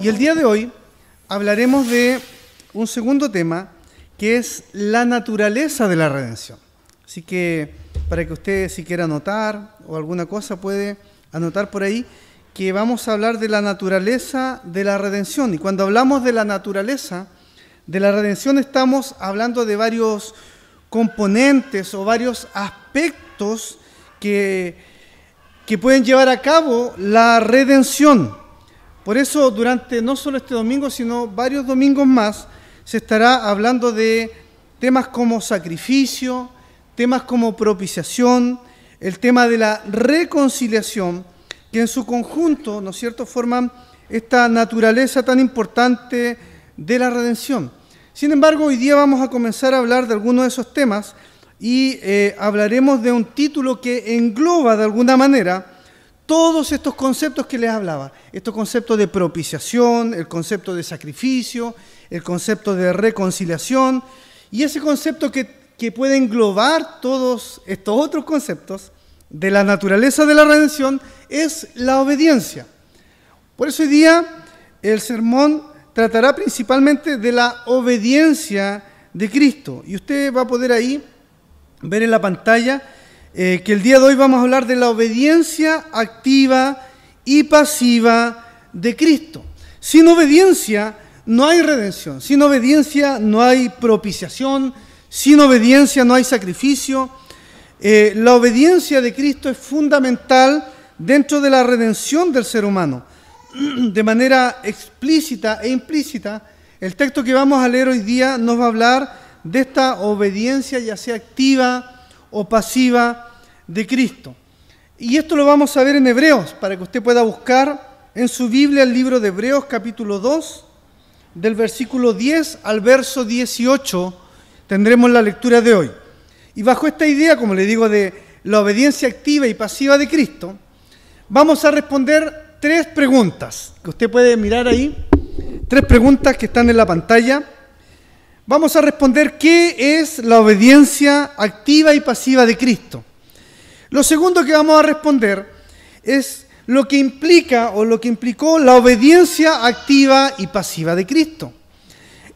Y el día de hoy hablaremos de un segundo tema que es la naturaleza de la redención. Así que para que usted si quiera anotar o alguna cosa puede anotar por ahí que vamos a hablar de la naturaleza de la redención. Y cuando hablamos de la naturaleza de la redención estamos hablando de varios componentes o varios aspectos que, que pueden llevar a cabo la redención. Por eso durante no solo este domingo, sino varios domingos más, se estará hablando de temas como sacrificio, temas como propiciación, el tema de la reconciliación, que en su conjunto, ¿no es cierto?, forman esta naturaleza tan importante de la redención. Sin embargo, hoy día vamos a comenzar a hablar de algunos de esos temas y eh, hablaremos de un título que engloba de alguna manera todos estos conceptos que les hablaba. Estos conceptos de propiciación, el concepto de sacrificio, el concepto de reconciliación y ese concepto que, que puede englobar todos estos otros conceptos de la naturaleza de la redención es la obediencia. Por eso hoy día el sermón tratará principalmente de la obediencia de Cristo. Y usted va a poder ahí ver en la pantalla eh, que el día de hoy vamos a hablar de la obediencia activa y pasiva de Cristo. Sin obediencia no hay redención, sin obediencia no hay propiciación, sin obediencia no hay sacrificio. Eh, la obediencia de Cristo es fundamental dentro de la redención del ser humano. De manera explícita e implícita, el texto que vamos a leer hoy día nos va a hablar de esta obediencia, ya sea activa o pasiva, de Cristo. Y esto lo vamos a ver en Hebreos, para que usted pueda buscar en su Biblia el libro de Hebreos capítulo 2, del versículo 10 al verso 18, tendremos la lectura de hoy. Y bajo esta idea, como le digo, de la obediencia activa y pasiva de Cristo, vamos a responder tres preguntas que usted puede mirar ahí, tres preguntas que están en la pantalla. Vamos a responder qué es la obediencia activa y pasiva de Cristo. Lo segundo que vamos a responder es lo que implica o lo que implicó la obediencia activa y pasiva de Cristo.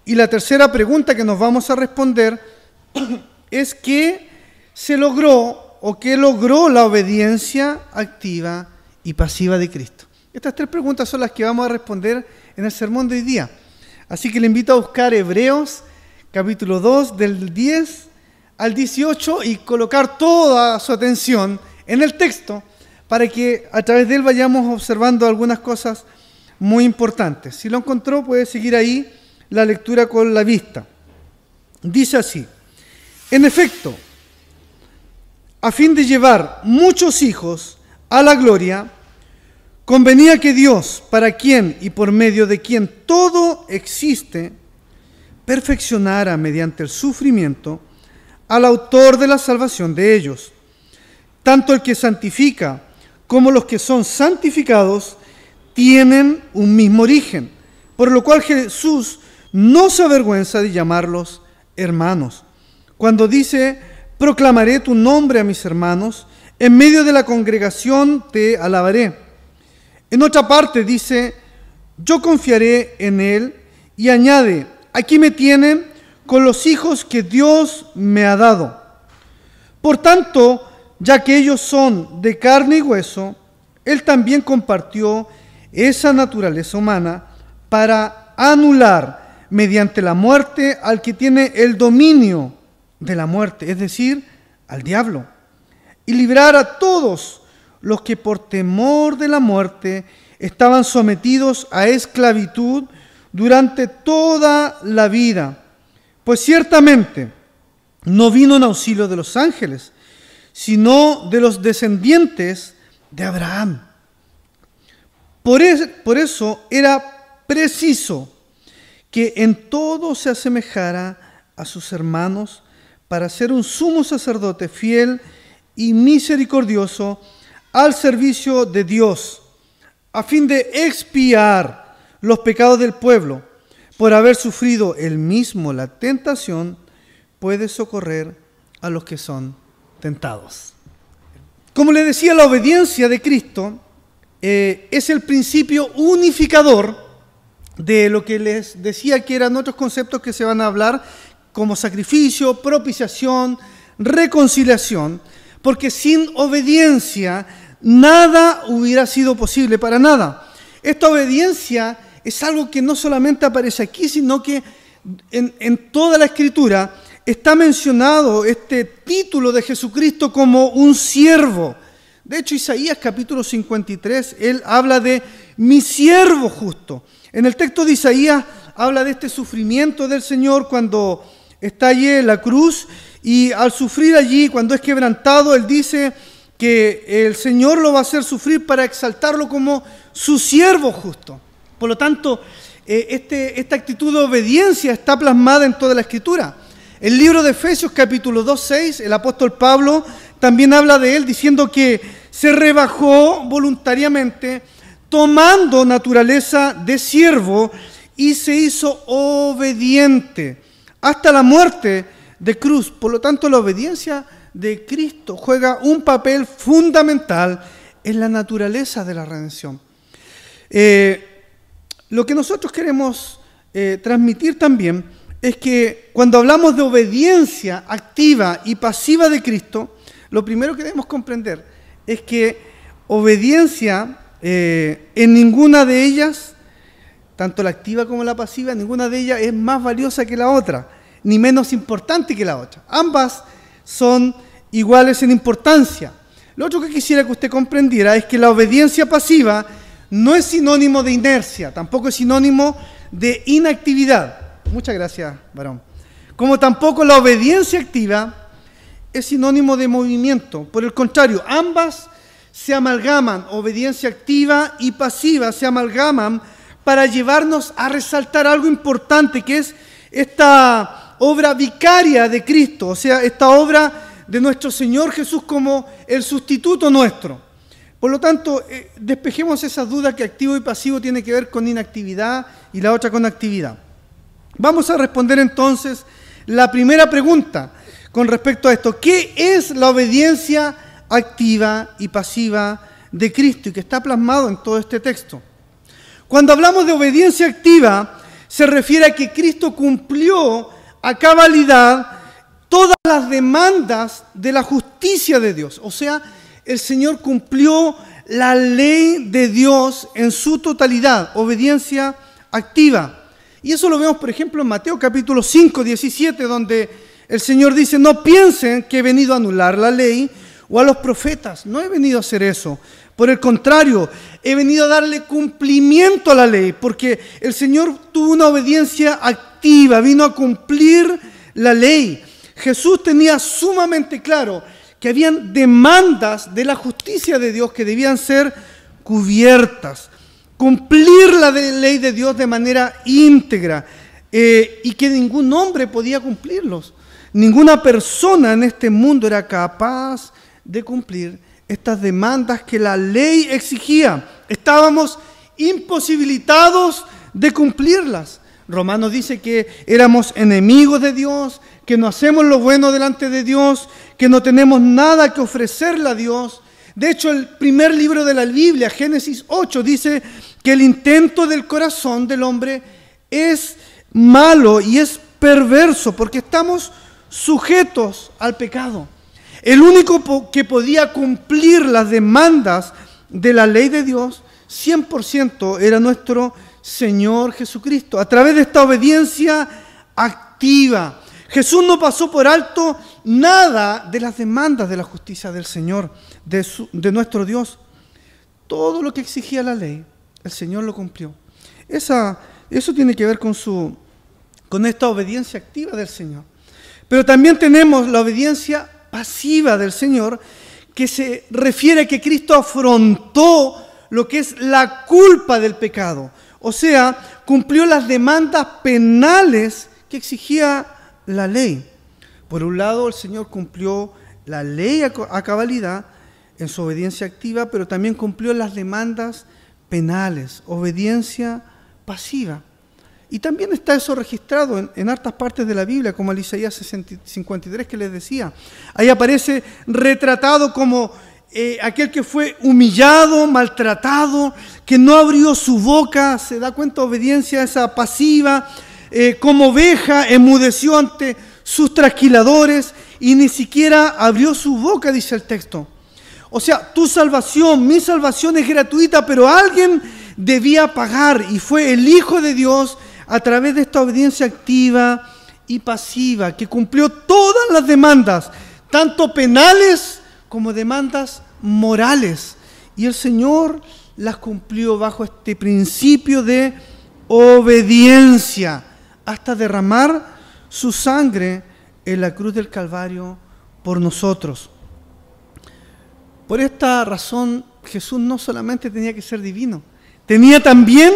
Y la tercera pregunta que nos vamos a responder es qué se logró o qué logró la obediencia activa y pasiva de Cristo. Estas tres preguntas son las que vamos a responder en el sermón de hoy día. Así que le invito a buscar Hebreos capítulo 2 del 10 al 18 y colocar toda su atención en el texto para que a través de él vayamos observando algunas cosas muy importantes. Si lo encontró, puede seguir ahí la lectura con la vista. Dice así, en efecto, a fin de llevar muchos hijos a la gloria, Convenía que Dios, para quien y por medio de quien todo existe, perfeccionara mediante el sufrimiento al autor de la salvación de ellos. Tanto el que santifica como los que son santificados tienen un mismo origen, por lo cual Jesús no se avergüenza de llamarlos hermanos. Cuando dice, proclamaré tu nombre a mis hermanos, en medio de la congregación te alabaré. En otra parte dice, yo confiaré en Él y añade, aquí me tienen con los hijos que Dios me ha dado. Por tanto, ya que ellos son de carne y hueso, Él también compartió esa naturaleza humana para anular mediante la muerte al que tiene el dominio de la muerte, es decir, al diablo, y librar a todos los que por temor de la muerte estaban sometidos a esclavitud durante toda la vida. Pues ciertamente no vino en auxilio de los ángeles, sino de los descendientes de Abraham. Por, eso era preciso que en todo se asemejara a sus hermanos para ser un sumo sacerdote fiel y misericordioso al servicio de Dios, a fin de expiar los pecados del pueblo, por haber sufrido él mismo la tentación, puede socorrer a los que son tentados. Como le decía, la obediencia de Cristo eh, es el principio unificador de lo que les decía que eran otros conceptos que se van a hablar como sacrificio, propiciación, reconciliación, porque sin obediencia nada hubiera sido posible para nada. Esta obediencia es algo que no solamente aparece aquí, sino que en, toda la escritura está mencionado este título de Jesucristo como un siervo. De hecho, Isaías capítulo 53, él habla de mi siervo justo. En el texto de Isaías habla de este sufrimiento del Señor cuando está allí en la cruz y al sufrir allí, cuando es quebrantado, él dice que el Señor lo va a hacer sufrir para exaltarlo como su siervo justo. Por lo tanto, eh, este, esta actitud de obediencia está plasmada en toda la escritura. El libro de Efesios capítulo 2, 6, el apóstol Pablo también habla de él diciendo que se rebajó voluntariamente tomando naturaleza de siervo y se hizo obediente hasta la muerte de cruz. Por lo tanto, la obediencia de Cristo juega un papel fundamental en la naturaleza de la redención. Eh, lo que nosotros queremos eh, transmitir también es que cuando hablamos de obediencia activa y pasiva de Cristo, lo primero que debemos comprender es que obediencia eh, en ninguna de ellas, tanto la activa como la pasiva, ninguna de ellas es más valiosa que la otra, ni menos importante que la otra. Ambas son iguales en importancia. Lo otro que quisiera que usted comprendiera es que la obediencia pasiva no es sinónimo de inercia, tampoco es sinónimo de inactividad. Muchas gracias, varón. Como tampoco la obediencia activa es sinónimo de movimiento. Por el contrario, ambas se amalgaman, obediencia activa y pasiva se amalgaman para llevarnos a resaltar algo importante que es esta obra vicaria de Cristo, o sea, esta obra de nuestro Señor Jesús como el sustituto nuestro. Por lo tanto, eh, despejemos esas dudas que activo y pasivo tiene que ver con inactividad y la otra con actividad. Vamos a responder entonces la primera pregunta con respecto a esto. ¿Qué es la obediencia activa y pasiva de Cristo y que está plasmado en todo este texto? Cuando hablamos de obediencia activa, se refiere a que Cristo cumplió a cabalidad todas las demandas de la justicia de Dios. O sea, el Señor cumplió la ley de Dios en su totalidad, obediencia activa. Y eso lo vemos, por ejemplo, en Mateo capítulo 5, 17, donde el Señor dice, no piensen que he venido a anular la ley o a los profetas. No he venido a hacer eso. Por el contrario, he venido a darle cumplimiento a la ley, porque el Señor tuvo una obediencia activa, vino a cumplir la ley. Jesús tenía sumamente claro que habían demandas de la justicia de Dios que debían ser cubiertas cumplir la ley de Dios de manera íntegra eh, y que ningún hombre podía cumplirlos. Ninguna persona en este mundo era capaz de cumplir estas demandas que la ley exigía. Estábamos imposibilitados de cumplirlas. Romanos dice que éramos enemigos de Dios, que no hacemos lo bueno delante de Dios, que no tenemos nada que ofrecerle a Dios. De hecho, el primer libro de la Biblia, Génesis 8, dice que el intento del corazón del hombre es malo y es perverso porque estamos sujetos al pecado. El único que podía cumplir las demandas de la ley de Dios 100% era nuestro Señor Jesucristo. A través de esta obediencia activa, Jesús no pasó por alto nada de las demandas de la justicia del Señor, de, nuestro Dios. Todo lo que exigía la ley, el Señor lo cumplió. Esa, eso tiene que ver con, su, con esta obediencia activa del Señor. Pero también tenemos la obediencia pasiva del Señor, que se refiere a que Cristo afrontó lo que es la culpa del pecado. O sea, cumplió las demandas penales que exigía la ley. Por un lado, el Señor cumplió la ley a cabalidad en su obediencia activa, pero también cumplió las demandas penales, obediencia pasiva. Y también está eso registrado en, hartas partes de la Biblia, como el Isaías 53 que les decía. Ahí aparece retratado como eh, aquel que fue humillado, maltratado, que no abrió su boca, se da cuenta obediencia esa pasiva, eh, como oveja enmudeció ante sus trasquiladores y ni siquiera abrió su boca, dice el texto. O sea, tu salvación, mi salvación es gratuita, pero alguien debía pagar y fue el Hijo de Dios a través de esta obediencia activa y pasiva que cumplió todas las demandas, tanto penales como demandas morales. Y el Señor las cumplió bajo este principio de obediencia hasta derramar su sangre en la cruz del Calvario por nosotros. Por esta razón Jesús no solamente tenía que ser divino, tenía también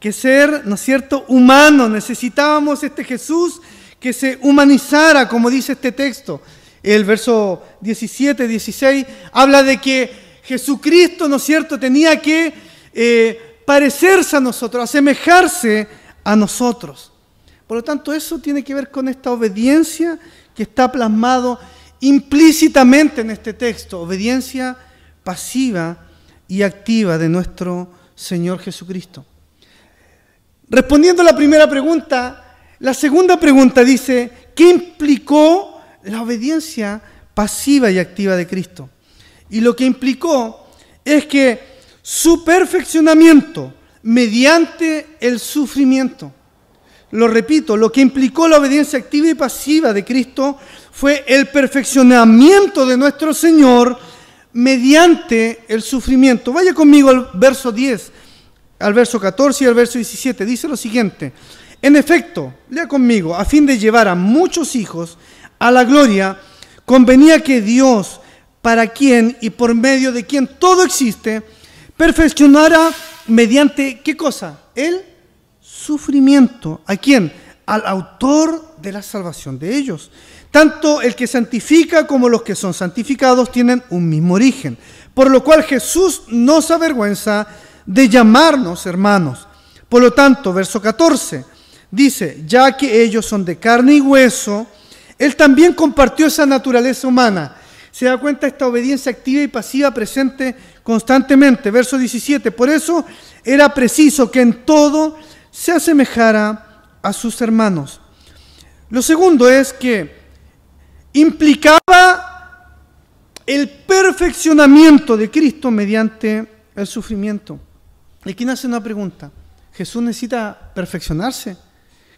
que ser, ¿no es cierto?, humano. Necesitábamos este Jesús que se humanizara, como dice este texto. El verso 17, 16 habla de que Jesucristo, ¿no es cierto?, tenía que eh, parecerse a nosotros, asemejarse a nosotros. Por lo tanto, eso tiene que ver con esta obediencia que está plasmado implícitamente en este texto, obediencia pasiva y activa de nuestro Señor Jesucristo. Respondiendo a la primera pregunta, la segunda pregunta dice, ¿qué implicó la obediencia pasiva y activa de Cristo? Y lo que implicó es que su perfeccionamiento mediante el sufrimiento, lo repito, lo que implicó la obediencia activa y pasiva de Cristo fue el perfeccionamiento de nuestro Señor mediante el sufrimiento. Vaya conmigo al verso 10, al verso 14 y al verso 17. Dice lo siguiente. En efecto, lea conmigo, a fin de llevar a muchos hijos a la gloria, convenía que Dios, para quien y por medio de quien todo existe, perfeccionara mediante qué cosa? El sufrimiento. ¿A quién? Al autor de la salvación de ellos. Tanto el que santifica como los que son santificados tienen un mismo origen. Por lo cual Jesús no se avergüenza de llamarnos hermanos. Por lo tanto, verso 14 dice, ya que ellos son de carne y hueso, Él también compartió esa naturaleza humana. Se da cuenta esta obediencia activa y pasiva presente constantemente. Verso 17, por eso era preciso que en todo se asemejara a sus hermanos. Lo segundo es que implicaba el perfeccionamiento de Cristo mediante el sufrimiento. Y aquí nace una pregunta. ¿Jesús necesita perfeccionarse?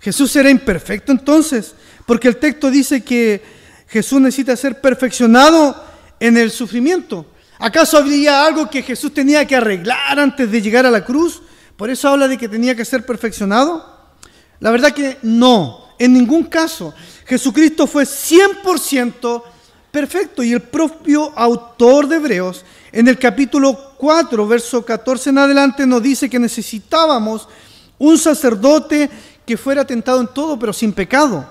¿Jesús era imperfecto entonces? Porque el texto dice que Jesús necesita ser perfeccionado en el sufrimiento. ¿Acaso habría algo que Jesús tenía que arreglar antes de llegar a la cruz? Por eso habla de que tenía que ser perfeccionado. La verdad que no, en ningún caso. Jesucristo fue 100% perfecto y el propio autor de Hebreos en el capítulo 4, verso 14 en adelante nos dice que necesitábamos un sacerdote que fuera tentado en todo pero sin pecado.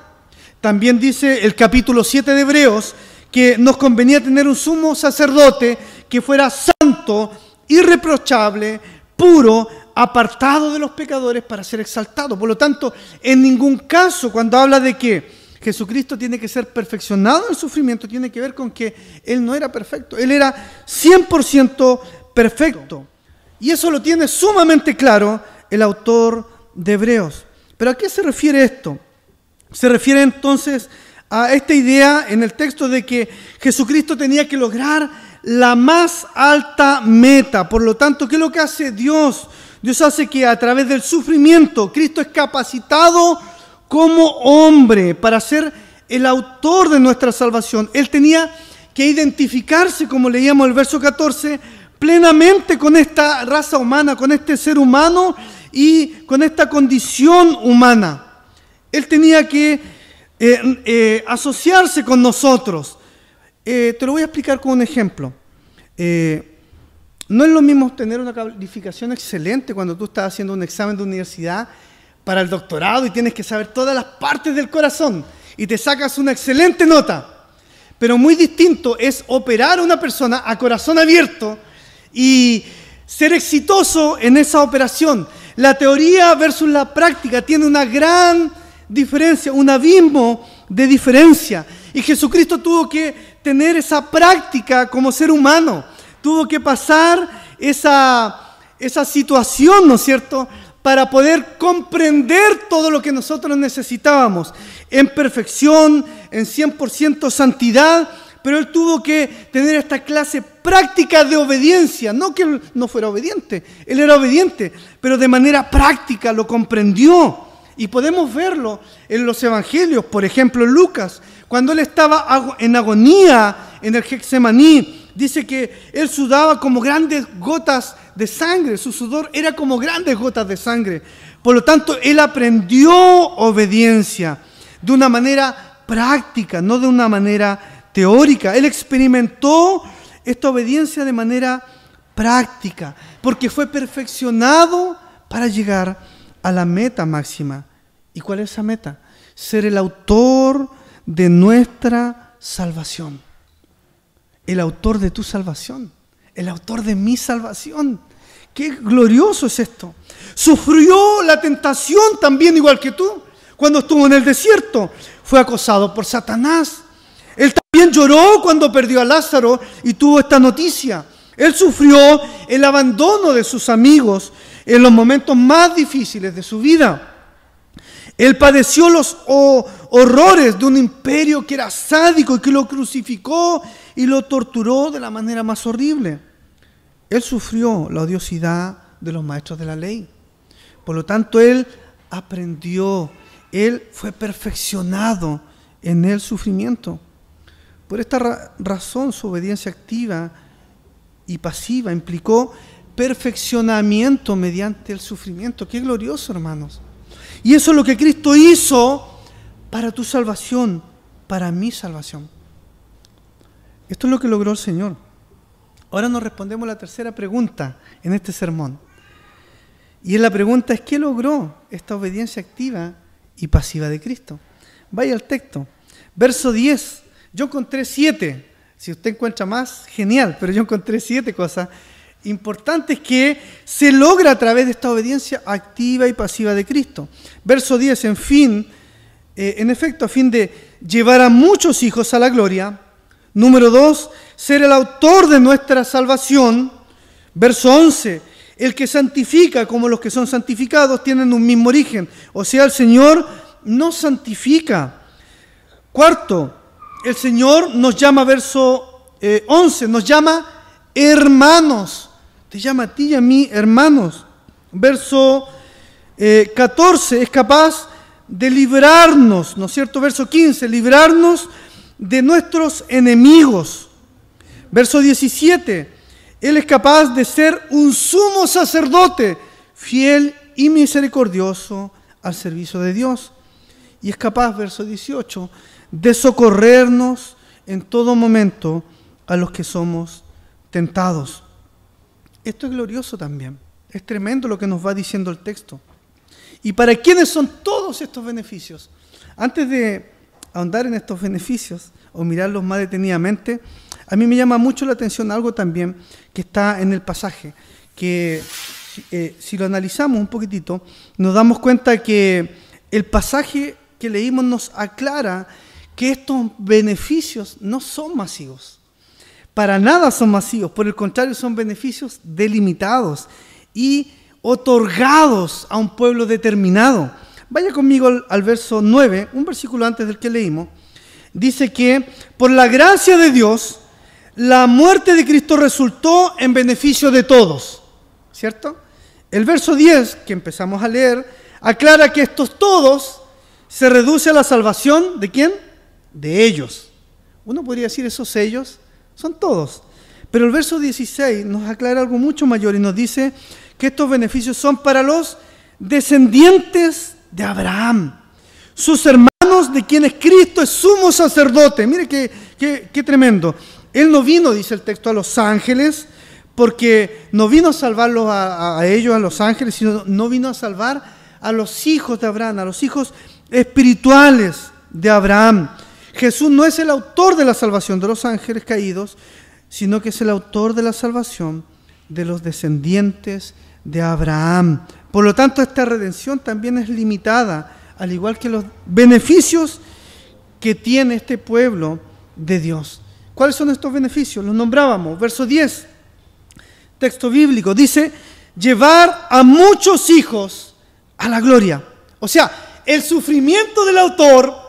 También dice el capítulo 7 de Hebreos que nos convenía tener un sumo sacerdote que fuera santo, irreprochable, puro, apartado de los pecadores para ser exaltado. Por lo tanto, en ningún caso cuando habla de que Jesucristo tiene que ser perfeccionado en sufrimiento, tiene que ver con que Él no era perfecto, Él era 100% perfecto. Y eso lo tiene sumamente claro el autor de Hebreos. ¿Pero a qué se refiere esto? Se refiere entonces a esta idea en el texto de que Jesucristo tenía que lograr la más alta meta. Por lo tanto, ¿qué es lo que hace Dios? Dios hace que a través del sufrimiento Cristo es capacitado como hombre para ser el autor de nuestra salvación. Él tenía que identificarse, como leíamos el verso 14, plenamente con esta raza humana, con este ser humano y con esta condición humana. Él tenía que eh, eh, asociarse con nosotros. Eh, te lo voy a explicar con un ejemplo. No es lo mismo tener una calificación excelente cuando tú estás haciendo un examen de universidad para el doctorado y tienes que saber todas las partes del corazón y te sacas una excelente nota. Pero muy distinto es operar a una persona a corazón abierto y ser exitoso en esa operación. La teoría versus la práctica tiene una gran diferencia, un abismo de diferencia. Y Jesucristo tuvo que tener esa práctica como ser humano tuvo que pasar esa, esa situación, ¿no es cierto?, para poder comprender todo lo que nosotros necesitábamos en perfección, en 100% santidad, pero él tuvo que tener esta clase práctica de obediencia, no que él no fuera obediente, él era obediente, pero de manera práctica lo comprendió. Y podemos verlo en los evangelios, por ejemplo, en Lucas, cuando él estaba en agonía en el Getsemaní, dice que él sudaba como grandes gotas de sangre, su sudor era como grandes gotas de sangre. Por lo tanto, él aprendió obediencia de una manera práctica, no de una manera teórica. Él experimentó esta obediencia de manera práctica, porque fue perfeccionado para llegar a la meta máxima. ¿Y cuál es esa meta? Ser el autor de nuestra salvación. El autor de tu salvación. El autor de mi salvación. Qué glorioso es esto. Sufrió la tentación también igual que tú. Cuando estuvo en el desierto, fue acosado por Satanás. Él también lloró cuando perdió a Lázaro y tuvo esta noticia. Él sufrió el abandono de sus amigos en los momentos más difíciles de su vida. Él padeció los horrores de un imperio que era sádico y que lo crucificó y lo torturó de la manera más horrible. Él sufrió la odiosidad de los maestros de la ley. Por lo tanto, él aprendió, él fue perfeccionado en el sufrimiento. Por esta razón, su obediencia activa y pasiva implicó perfeccionamiento mediante el sufrimiento. Qué glorioso, hermanos. Y eso es lo que Cristo hizo para tu salvación, para mi salvación. Esto es lo que logró el Señor. Ahora nos respondemos la tercera pregunta en este sermón. Y la pregunta es, ¿qué logró esta obediencia activa y pasiva de Cristo? Vaya al texto. Verso 10. Yo encontré siete. Si usted encuentra más, genial, pero yo encontré siete cosas importantes que se logra a través de esta obediencia activa y pasiva de Cristo. Verso 10, en fin, eh, en efecto, a fin de llevar a muchos hijos a la gloria. Número 2, ser el autor de nuestra salvación. Verso 11, el que santifica como los que son santificados tienen un mismo origen. O sea, el Señor nos santifica. Cuarto, el Señor nos llama, verso 11, eh, nos llama hermanos. Te llama a ti y a mí hermanos. Verso 14, eh, es capaz de librarnos, ¿no es cierto? Verso 15, librarnos de nuestros enemigos. Verso 17, Él es capaz de ser un sumo sacerdote, fiel y misericordioso al servicio de Dios. Y es capaz, verso 18, de socorrernos en todo momento a los que somos tentados. Esto es glorioso también. Es tremendo lo que nos va diciendo el texto. ¿Y para quiénes son todos estos beneficios? Antes de ahondar en estos beneficios o mirarlos más detenidamente, a mí me llama mucho la atención algo también que está en el pasaje, que eh, si lo analizamos un poquitito, nos damos cuenta que el pasaje que leímos nos aclara que estos beneficios no son masivos. Para nada son masivos, por el contrario son beneficios delimitados y otorgados a un pueblo determinado. Vaya conmigo al, verso 9, un versículo antes del que leímos. Dice que por la gracia de Dios, la muerte de Cristo resultó en beneficio de todos. ¿Cierto? El verso 10, que empezamos a leer, aclara que estos todos se reduce a la salvación de quién? De ellos. Uno podría decir esos ellos son todos. Pero el verso 16 nos aclara algo mucho mayor y nos dice que estos beneficios son para los descendientes de Abraham, sus hermanos de quienes Cristo es sumo sacerdote. Mire qué, qué, tremendo. Él no vino, dice el texto, a los ángeles, porque no vino a salvarlos a, a, ellos, a los ángeles, sino no vino a salvar a los hijos de Abraham, a los hijos espirituales de Abraham. Jesús no es el autor de la salvación de los ángeles caídos, sino que es el autor de la salvación de los descendientes de Abraham. Por lo tanto, esta redención también es limitada, al igual que los beneficios que tiene este pueblo de Dios. ¿Cuáles son estos beneficios? Los nombrábamos. Verso 10. texto bíblico. Dice, llevar a muchos hijos a la gloria. O sea, el sufrimiento del autor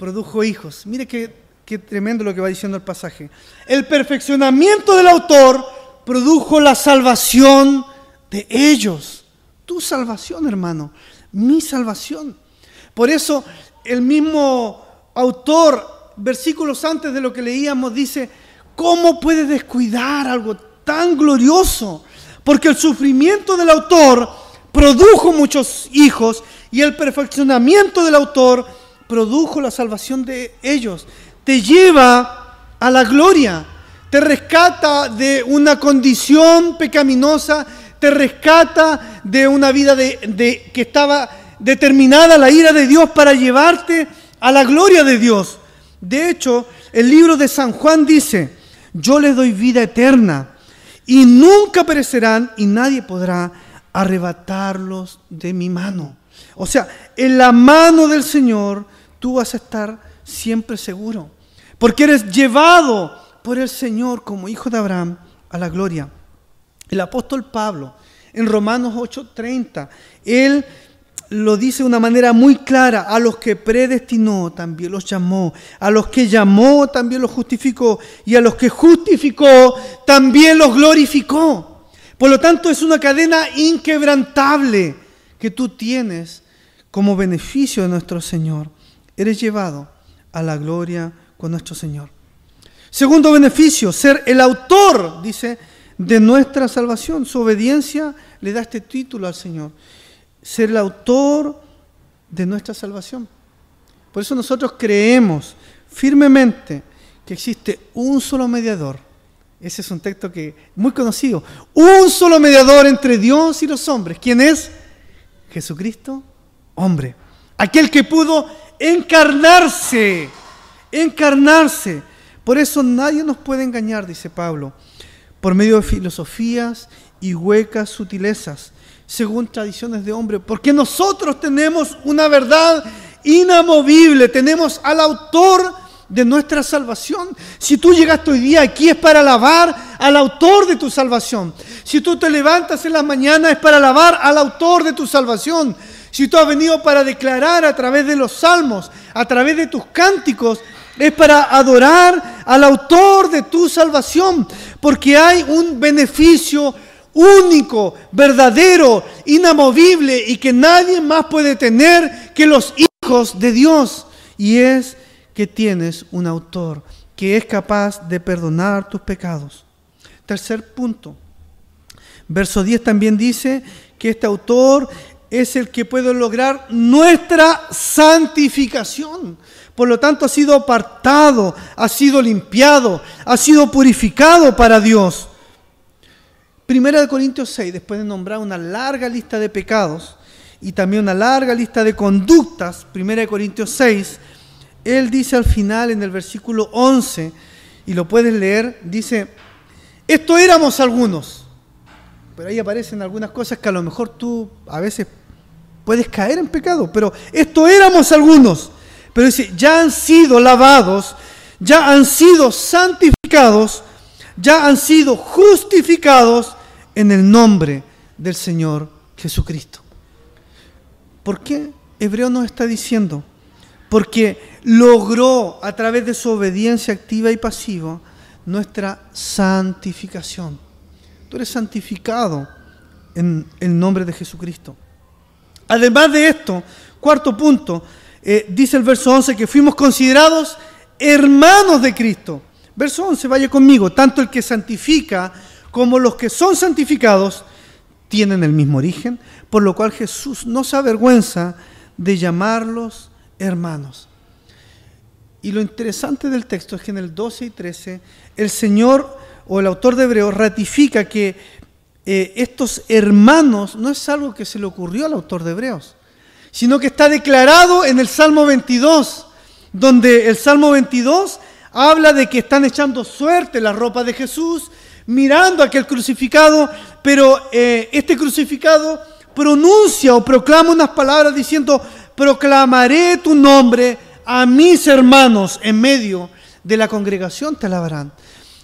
produjo hijos. Mire qué, qué tremendo lo que va diciendo el pasaje. El perfeccionamiento del autor produjo la salvación de ellos. Tu salvación, hermano. Mi salvación. Por eso el mismo autor, versículos antes de lo que leíamos, dice, ¿cómo puede descuidar algo tan glorioso? Porque el sufrimiento del autor produjo muchos hijos y el perfeccionamiento del autor produjo la salvación de ellos. Te lleva a la gloria, te rescata de una condición pecaminosa, te rescata de una vida de, que estaba determinada la ira de Dios para llevarte a la gloria de Dios. De hecho, el libro de San Juan dice, yo les doy vida eterna y nunca perecerán y nadie podrá arrebatarlos de mi mano. O sea, en la mano del Señor tú vas a estar siempre seguro, porque eres llevado por el Señor como hijo de Abraham a la gloria. El apóstol Pablo, en Romanos 8:30, él lo dice de una manera muy clara, a los que predestinó también los llamó, a los que llamó también los justificó, y a los que justificó también los glorificó. Por lo tanto, es una cadena inquebrantable que tú tienes como beneficio de nuestro Señor. Eres llevado a la gloria con nuestro Señor. Segundo beneficio, ser el autor, dice, de nuestra salvación. Su obediencia le da este título al Señor ser el autor de nuestra salvación. Por eso nosotros creemos firmemente que existe un solo mediador. Ese es un texto que muy conocido. Un solo mediador entre Dios y los hombres. ¿Quién es? Jesucristo, hombre. Aquel que pudo encarnarse, encarnarse. Por eso nadie nos puede engañar, dice Pablo, por medio de filosofías y huecas sutilezas según tradiciones de hombre, porque nosotros tenemos una verdad inamovible, tenemos al autor de nuestra salvación. Si tú llegaste hoy día aquí es para alabar al autor de tu salvación. Si tú te levantas en la mañana es para alabar al autor de tu salvación. Si tú has venido para declarar a través de los salmos, a través de tus cánticos, es para adorar al autor de tu salvación, porque hay un beneficio único, verdadero, inamovible y que nadie más puede tener que los hijos de Dios. Y es que tienes un autor que es capaz de perdonar tus pecados. Tercer punto. Verso 10 también dice que este autor es el que puede lograr nuestra santificación. Por lo tanto, ha sido apartado, ha sido limpiado, ha sido purificado para Dios. Primera de Corintios 6, después de nombrar una larga lista de pecados y también una larga lista de conductas, Primera de Corintios 6, él dice al final en el versículo 11, y lo puedes leer, dice, esto éramos algunos, pero ahí aparecen algunas cosas que a lo mejor tú a veces puedes caer en pecado, pero esto éramos algunos, pero dice, ya han sido lavados, ya han sido santificados, ya han sido justificados en el nombre del Señor Jesucristo. ¿Por qué Hebreo nos está diciendo? Porque logró a través de su obediencia activa y pasiva nuestra santificación. Tú eres santificado en el nombre de Jesucristo. Además de esto, cuarto punto, eh, dice el verso 11 que fuimos considerados hermanos de Cristo. Verso 11, vaya conmigo, tanto el que santifica como los que son santificados tienen el mismo origen, por lo cual Jesús no se avergüenza de llamarlos hermanos. Y lo interesante del texto es que en el 12 y 13 el Señor o el autor de Hebreos ratifica que eh, estos hermanos no es algo que se le ocurrió al autor de Hebreos, sino que está declarado en el Salmo 22, donde el Salmo 22 habla de que están echando suerte la ropa de Jesús, mirando a aquel crucificado, pero eh, este crucificado pronuncia o proclama unas palabras diciendo, proclamaré tu nombre a mis hermanos en medio de la congregación te alabarán.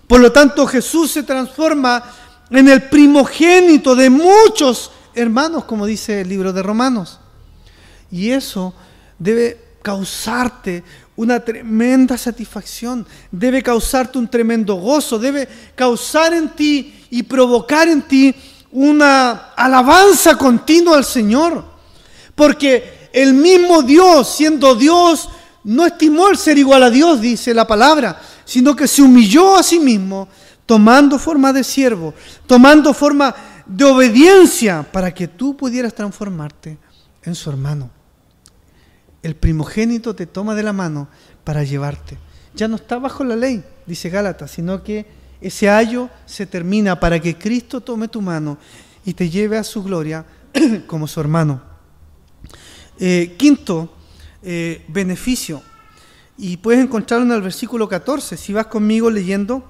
Por lo tanto, Jesús se transforma en el primogénito de muchos hermanos, como dice el libro de Romanos. Y eso debe causarte una tremenda satisfacción, debe causarte un tremendo gozo, debe causar en ti y provocar en ti una alabanza continua al Señor. Porque el mismo Dios, siendo Dios, no estimó el ser igual a Dios, dice la palabra, sino que se humilló a sí mismo, tomando forma de siervo, tomando forma de obediencia para que tú pudieras transformarte en su hermano. El primogénito te toma de la mano para llevarte. Ya no está bajo la ley, dice Gálatas, sino que ese ayo se termina para que Cristo tome tu mano y te lleve a su gloria como su hermano. Eh, quinto eh, beneficio, y puedes encontrarlo en el versículo 14, si vas conmigo leyendo,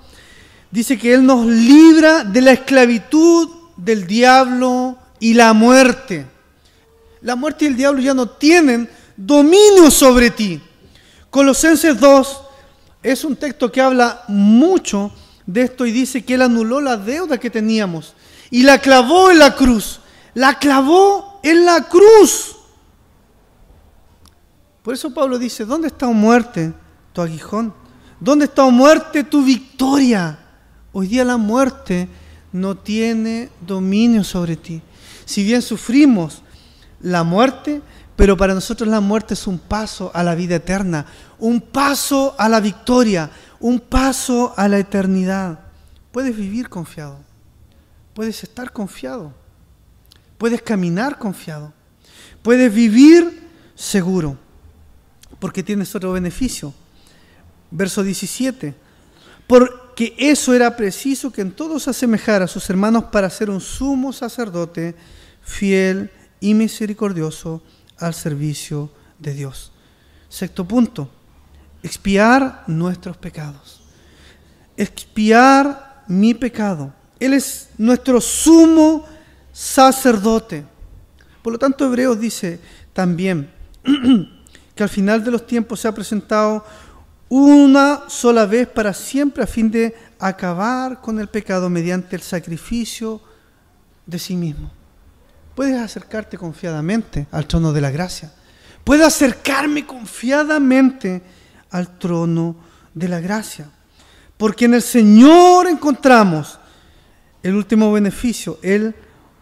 dice que Él nos libra de la esclavitud del diablo y la muerte. La muerte y el diablo ya no tienen dominio sobre ti. Colosenses 2 es un texto que habla mucho de esto y dice que Él anuló la deuda que teníamos y la clavó en la cruz. La clavó en la cruz. Por eso Pablo dice, ¿dónde está, muerte, tu aguijón? ¿Dónde está, muerte, tu victoria? Hoy día la muerte no tiene dominio sobre ti. Si bien sufrimos la muerte, pero para nosotros la muerte es un paso a la vida eterna, un paso a la victoria, un paso a la eternidad. Puedes vivir confiado, puedes estar confiado, puedes caminar confiado, puedes vivir seguro, porque tienes otro beneficio. Verso 17, porque eso era preciso que en todos asemejara a sus hermanos para ser un sumo sacerdote fiel y misericordioso al servicio de Dios. Sexto punto, expiar nuestros pecados. Expiar mi pecado. Él es nuestro sumo sacerdote. Por lo tanto, Hebreos dice también que al final de los tiempos se ha presentado una sola vez para siempre a fin de acabar con el pecado mediante el sacrificio de sí mismo. Puedes acercarte confiadamente al trono de la gracia. Puedo acercarme confiadamente al trono de la gracia. Porque en el Señor encontramos el último beneficio, el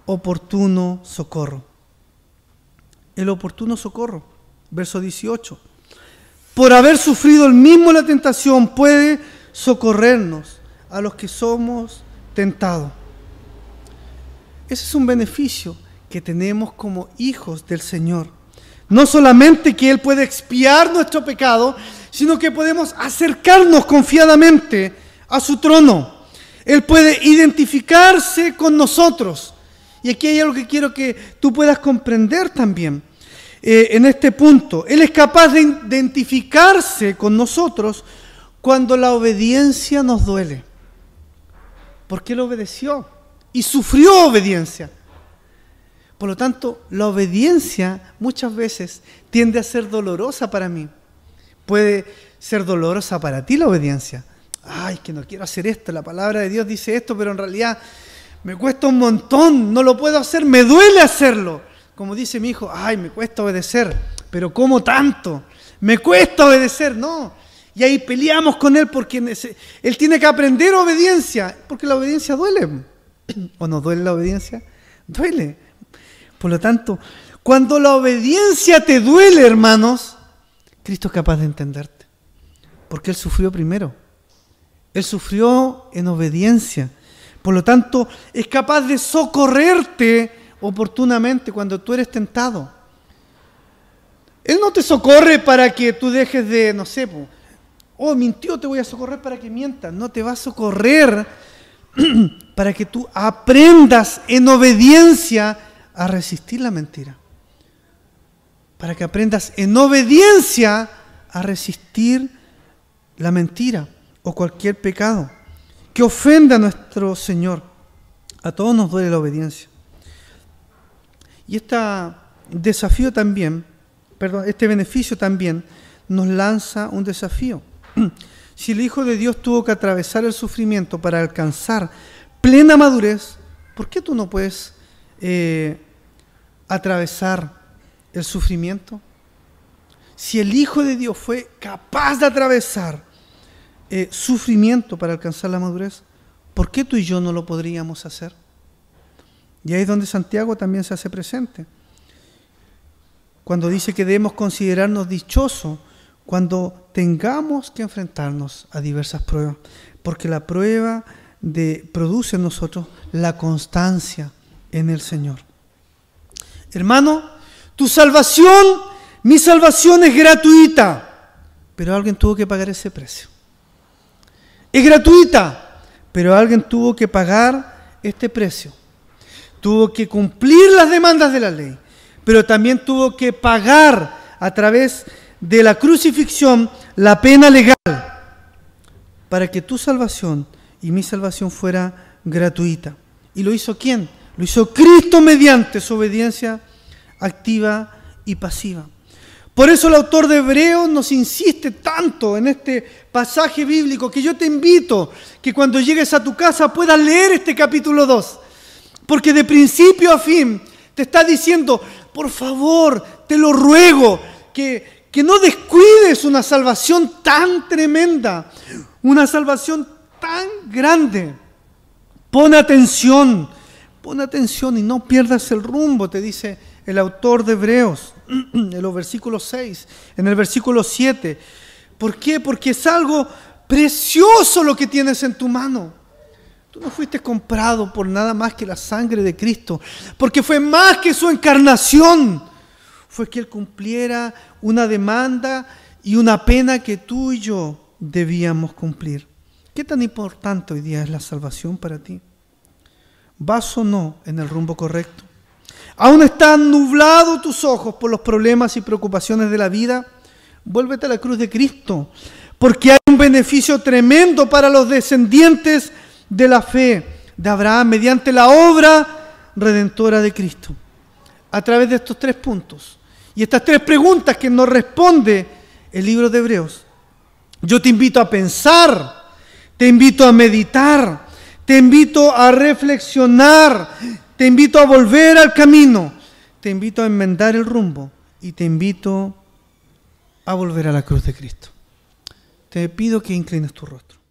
oportuno socorro. El oportuno socorro. Verso 18. Por haber sufrido el mismo la tentación, puede socorrernos a los que somos tentados. Ese es un beneficio que tenemos como hijos del Señor. No solamente que Él puede expiar nuestro pecado, sino que podemos acercarnos confiadamente a su trono. Él puede identificarse con nosotros. Y aquí hay algo que quiero que tú puedas comprender también. Eh, en este punto, Él es capaz de identificarse con nosotros cuando la obediencia nos duele. Porque Él obedeció y sufrió obediencia. Por lo tanto, la obediencia muchas veces tiende a ser dolorosa para mí. Puede ser dolorosa para ti la obediencia. Ay, que no quiero hacer esto, la palabra de Dios dice esto, pero en realidad me cuesta un montón, no lo puedo hacer, me duele hacerlo. Como dice mi hijo, ay, me cuesta obedecer, pero ¿cómo tanto? Me cuesta obedecer, no. Y ahí peleamos con él porque él tiene que aprender obediencia, porque la obediencia duele. ¿O no duele la obediencia? Duele. Por lo tanto, cuando la obediencia te duele, hermanos, Cristo es capaz de entenderte. Porque Él sufrió primero. Él sufrió en obediencia. Por lo tanto, es capaz de socorrerte oportunamente cuando tú eres tentado. Él no te socorre para que tú dejes de, no sé, oh, mintió, te voy a socorrer para que mientas. No, te va a socorrer para que tú aprendas en obediencia a resistir la mentira. Para que aprendas en obediencia a resistir la mentira o cualquier pecado que ofenda a nuestro Señor. A todos nos duele la obediencia. Y este desafío también, perdón, este beneficio también nos lanza un desafío. Si el Hijo de Dios tuvo que atravesar el sufrimiento para alcanzar plena madurez, ¿por qué tú no puedes eh, atravesar el sufrimiento? Si el Hijo de Dios fue capaz de atravesar eh, sufrimiento para alcanzar la madurez, ¿por qué tú y yo no lo podríamos hacer? Y ahí es donde Santiago también se hace presente. Cuando dice que debemos considerarnos dichosos cuando tengamos que enfrentarnos a diversas pruebas, porque la prueba de, produce en nosotros la constancia en el Señor. Hermano, tu salvación, mi salvación es gratuita, pero alguien tuvo que pagar ese precio. Es gratuita, pero alguien tuvo que pagar este precio. Tuvo que cumplir las demandas de la ley, pero también tuvo que pagar a través de la crucifixión la pena legal para que tu salvación y mi salvación fuera gratuita. ¿Y lo hizo quién? Lo hizo Cristo mediante su obediencia activa y pasiva. Por eso el autor de Hebreos nos insiste tanto en este pasaje bíblico que yo te invito que cuando llegues a tu casa puedas leer este capítulo 2. Porque de principio a fin te está diciendo, por favor, te lo ruego, que, que no descuides una salvación tan tremenda, una salvación tan grande. Pon atención, pon atención y no pierdas el rumbo, te dice el autor de Hebreos en los versículos 6, en el versículo 7. ¿Por qué? Porque es algo precioso lo que tienes en tu mano. Tú no fuiste comprado por nada más que la sangre de Cristo, porque fue más que su encarnación fue que Él cumpliera una demanda y una pena que tú y yo debíamos cumplir. ¿Qué tan importante hoy día es la salvación para ti? ¿Vas o no en el rumbo correcto? ¿Aún están nublados tus ojos por los problemas y preocupaciones de la vida? Vuélvete a la cruz de Cristo, porque hay un beneficio tremendo para los descendientes de la fe de Abraham mediante la obra redentora de Cristo. A través de estos tres puntos, y estas tres preguntas que nos responde el libro de Hebreos. Yo te invito a pensar, te invito a meditar, te invito a reflexionar, te invito a volver al camino, te invito a enmendar el rumbo y te invito a volver a la cruz de Cristo. Te pido que inclines tu rostro.